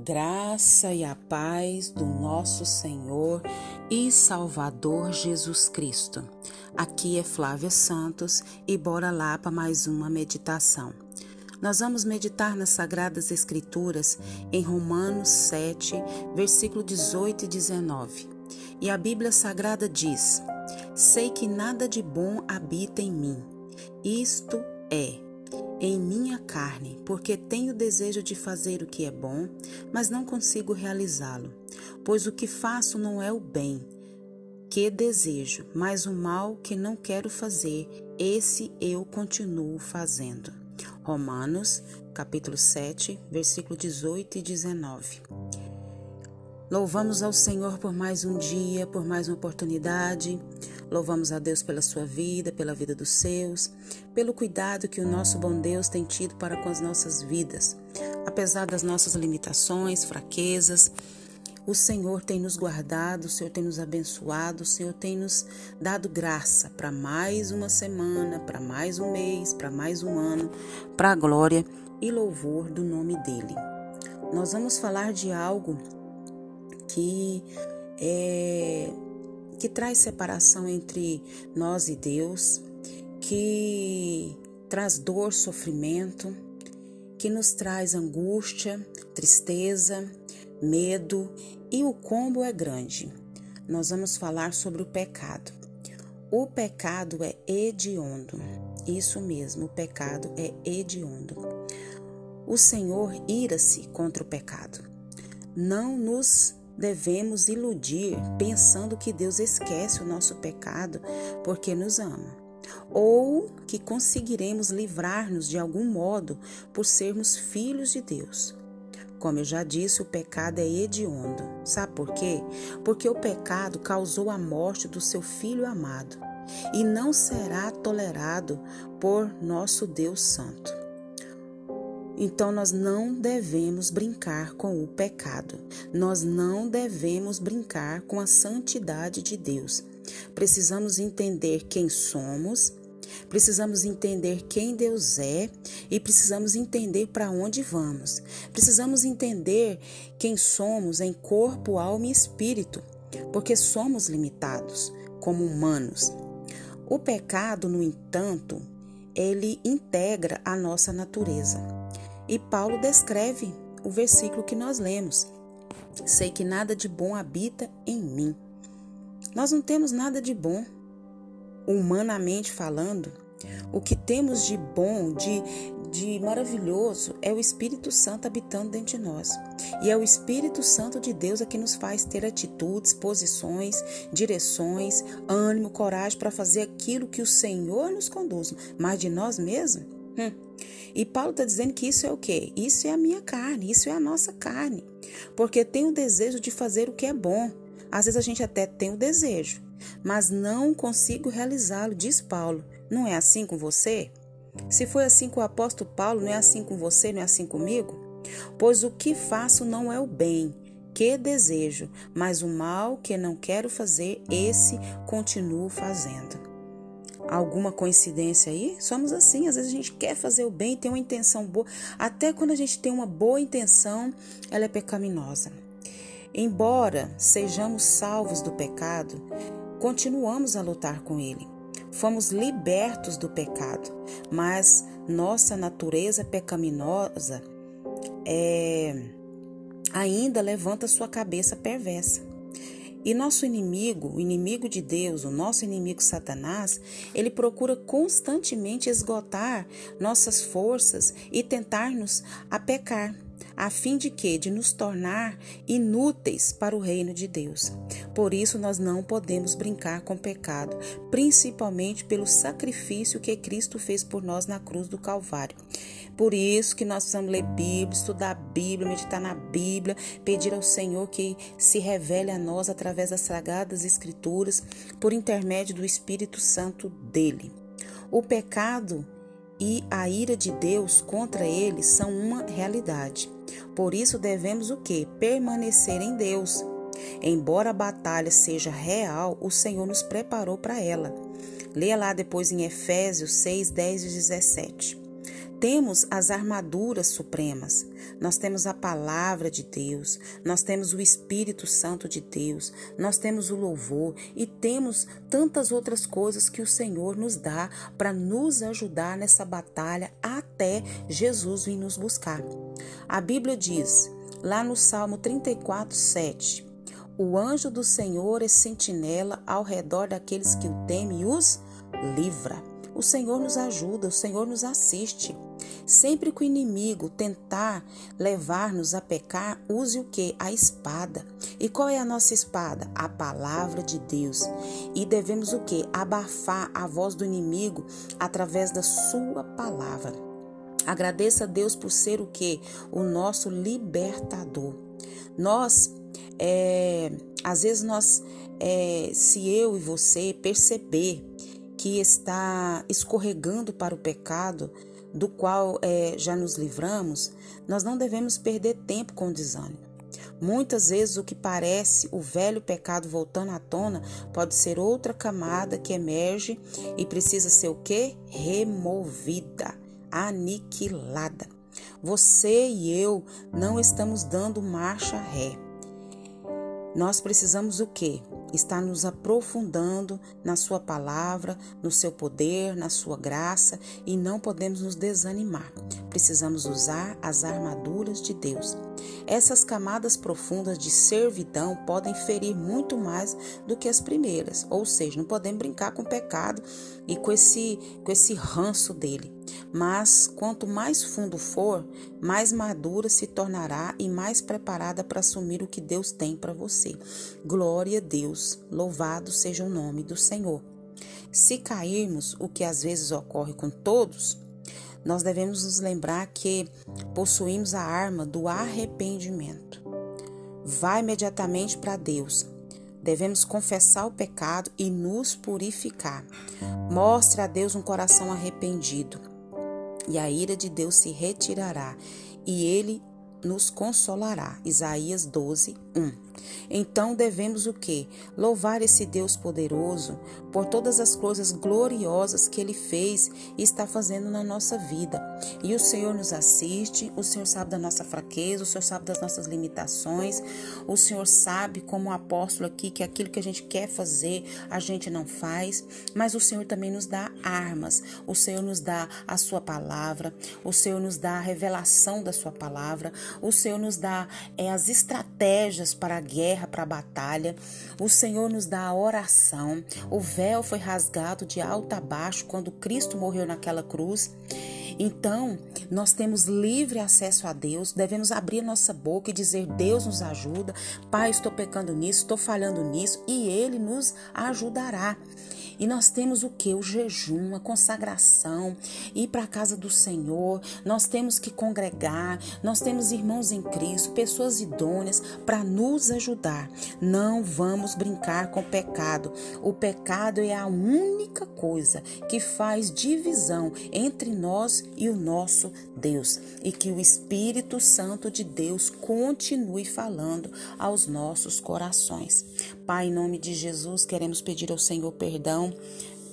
graça e a paz do nosso Senhor e Salvador Jesus Cristo. Aqui é Flávia Santos e bora lá para mais uma meditação. Nós vamos meditar nas Sagradas Escrituras em Romanos 7, versículo 18 e 19. E a Bíblia Sagrada diz: Sei que nada de bom habita em mim. Isto é, em minha carne, porque tenho desejo de fazer o que é bom, mas não consigo realizá-lo. Pois o que faço não é o bem que desejo, mas o mal que não quero fazer, esse eu continuo fazendo. Romanos, capítulo 7, versículo 18 e 19. Louvamos ao Senhor por mais um dia, por mais uma oportunidade. Louvamos a Deus pela sua vida, pela vida dos seus, pelo cuidado que o nosso bom Deus tem tido para com as nossas vidas. Apesar das nossas limitações, fraquezas, o Senhor tem nos guardado, o Senhor tem nos abençoado, o Senhor tem nos dado graça para mais uma semana, para mais um mês, para mais um ano, para a glória e louvor do nome dele. Nós vamos falar de algo que é, que traz separação entre nós e Deus, que traz dor, sofrimento, que nos traz angústia, tristeza, medo e o combo é grande. Nós vamos falar sobre o pecado. O pecado é hediondo. Isso mesmo, o pecado é hediondo. O Senhor ira-se contra o pecado. Não nos devemos iludir pensando que Deus esquece o nosso pecado porque nos ama, ou que conseguiremos livrar-nos de algum modo por sermos filhos de Deus. Como eu já disse, o pecado é hediondo. Sabe por quê? Porque o pecado causou a morte do seu filho amado e não será tolerado por nosso Deus Santo. Então nós não devemos brincar com o pecado. Nós não devemos brincar com a santidade de Deus. Precisamos entender quem somos Precisamos entender quem Deus é e precisamos entender para onde vamos. Precisamos entender quem somos em corpo, alma e espírito, porque somos limitados como humanos. O pecado, no entanto, ele integra a nossa natureza. E Paulo descreve o versículo que nós lemos. Sei que nada de bom habita em mim. Nós não temos nada de bom humanamente falando, o que temos de bom, de, de maravilhoso, é o Espírito Santo habitando dentro de nós. E é o Espírito Santo de Deus a que nos faz ter atitudes, posições, direções, ânimo, coragem para fazer aquilo que o Senhor nos conduz. Mas de nós mesmos? Hum. E Paulo está dizendo que isso é o quê? Isso é a minha carne, isso é a nossa carne. Porque tem o desejo de fazer o que é bom. Às vezes a gente até tem o desejo, mas não consigo realizá-lo, diz Paulo. Não é assim com você? Se foi assim com o apóstolo Paulo, não é assim com você, não é assim comigo? Pois o que faço não é o bem que desejo, mas o mal que não quero fazer, esse continuo fazendo. Alguma coincidência aí? Somos assim, às vezes a gente quer fazer o bem, tem uma intenção boa, até quando a gente tem uma boa intenção, ela é pecaminosa. Embora sejamos salvos do pecado, continuamos a lutar com ele. Fomos libertos do pecado, mas nossa natureza pecaminosa é, ainda levanta sua cabeça perversa. E nosso inimigo, o inimigo de Deus, o nosso inimigo Satanás, ele procura constantemente esgotar nossas forças e tentar-nos a pecar a fim de que de nos tornar inúteis para o reino de Deus. Por isso nós não podemos brincar com o pecado, principalmente pelo sacrifício que Cristo fez por nós na cruz do Calvário. Por isso que nós precisamos ler Bíblia, estudar a Bíblia, meditar na Bíblia, pedir ao Senhor que se revele a nós através das sagradas escrituras, por intermédio do Espírito Santo dele. O pecado e a ira de Deus contra ele são uma realidade. Por isso devemos o que? Permanecer em Deus. Embora a batalha seja real, o Senhor nos preparou para ela. Leia lá depois em Efésios 6, 10 e 17. Temos as armaduras supremas, nós temos a palavra de Deus, nós temos o Espírito Santo de Deus, nós temos o louvor e temos tantas outras coisas que o Senhor nos dá para nos ajudar nessa batalha até Jesus vir nos buscar. A Bíblia diz, lá no Salmo 34, 7, o anjo do Senhor é sentinela ao redor daqueles que o temem e os livra. O Senhor nos ajuda, o Senhor nos assiste. Sempre que o inimigo tentar levar-nos a pecar, use o que? A espada. E qual é a nossa espada? A palavra de Deus. E devemos o que? Abafar a voz do inimigo através da sua palavra. Agradeça a Deus por ser o que? O nosso libertador. Nós, é, às vezes nós, é, se eu e você perceber que está escorregando para o pecado, do qual é, já nos livramos, nós não devemos perder tempo com desânimo. Muitas vezes o que parece o velho pecado voltando à tona pode ser outra camada que emerge e precisa ser o que? Removida, aniquilada. Você e eu não estamos dando marcha ré. Nós precisamos o quê? Está nos aprofundando na Sua palavra, no seu poder, na Sua graça e não podemos nos desanimar. Precisamos usar as armaduras de Deus. Essas camadas profundas de servidão podem ferir muito mais do que as primeiras, ou seja, não podemos brincar com o pecado e com esse, com esse ranço dele. Mas quanto mais fundo for, mais madura se tornará e mais preparada para assumir o que Deus tem para você. Glória a Deus, louvado seja o nome do Senhor. Se cairmos, o que às vezes ocorre com todos, nós devemos nos lembrar que possuímos a arma do arrependimento. Vá imediatamente para Deus. Devemos confessar o pecado e nos purificar. Mostre a Deus um coração arrependido, e a ira de Deus se retirará, e ele nos consolará. Isaías 12, 1. Então devemos o que? Louvar esse Deus poderoso por todas as coisas gloriosas que ele fez e está fazendo na nossa vida. E o Senhor nos assiste, o Senhor sabe da nossa fraqueza, o Senhor sabe das nossas limitações, o Senhor sabe, como o apóstolo aqui, que aquilo que a gente quer fazer, a gente não faz, mas o Senhor também nos dá armas, o Senhor nos dá a sua palavra, o Senhor nos dá a revelação da sua palavra, o Senhor nos dá é, as estratégias para a guerra, para a batalha. O Senhor nos dá a oração. O véu foi rasgado de alto a baixo quando Cristo morreu naquela cruz. Então, nós temos livre acesso a Deus, devemos abrir nossa boca e dizer: Deus nos ajuda, Pai, estou pecando nisso, estou falhando nisso, e Ele nos ajudará. E nós temos o que? O jejum, a consagração, ir para a casa do Senhor. Nós temos que congregar, nós temos irmãos em Cristo, pessoas idôneas para nos ajudar. Não vamos brincar com o pecado. O pecado é a única coisa que faz divisão entre nós e o nosso Deus. E que o Espírito Santo de Deus continue falando aos nossos corações. Pai, em nome de Jesus, queremos pedir ao Senhor perdão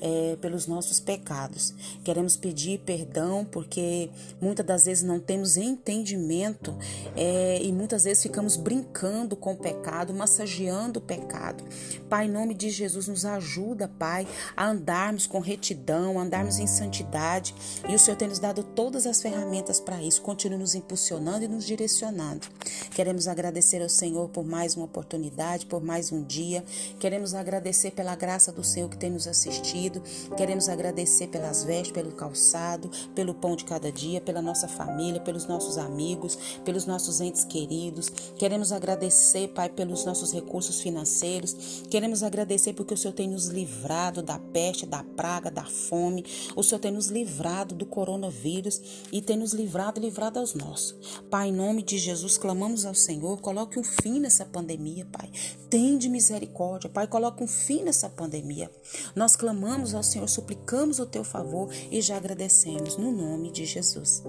é, pelos nossos pecados. Queremos pedir perdão porque muitas das vezes não temos entendimento é, e muitas vezes ficamos brincando com o pecado, massageando o pecado. Pai, em nome de Jesus, nos ajuda, Pai, a andarmos com retidão, a andarmos em santidade e o Senhor tem nos dado todas as ferramentas para isso. Continue nos impulsionando e nos direcionando. Queremos agradecer ao Senhor por mais uma oportunidade, por mais um dia. Queremos agradecer pela graça do Senhor que tem nos assistido Queremos agradecer pelas vestes, pelo calçado, pelo pão de cada dia, pela nossa família, pelos nossos amigos, pelos nossos entes queridos. Queremos agradecer, Pai, pelos nossos recursos financeiros. Queremos agradecer porque o Senhor tem nos livrado da peste, da praga, da fome. O Senhor tem nos livrado do coronavírus e tem nos livrado livrado aos nossos. Pai, em nome de Jesus, clamamos ao Senhor, coloque um fim nessa pandemia, Pai. Tende misericórdia, Pai, coloque um fim nessa pandemia. Nós clamamos clamamos ao Senhor, suplicamos o teu favor e já agradecemos no nome de Jesus.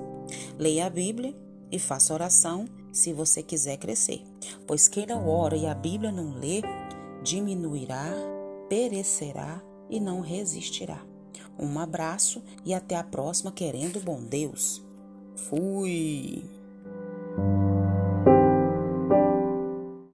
Leia a Bíblia e faça oração se você quiser crescer, pois quem não ora e a Bíblia não lê, diminuirá, perecerá e não resistirá. Um abraço e até a próxima, querendo bom Deus. Fui!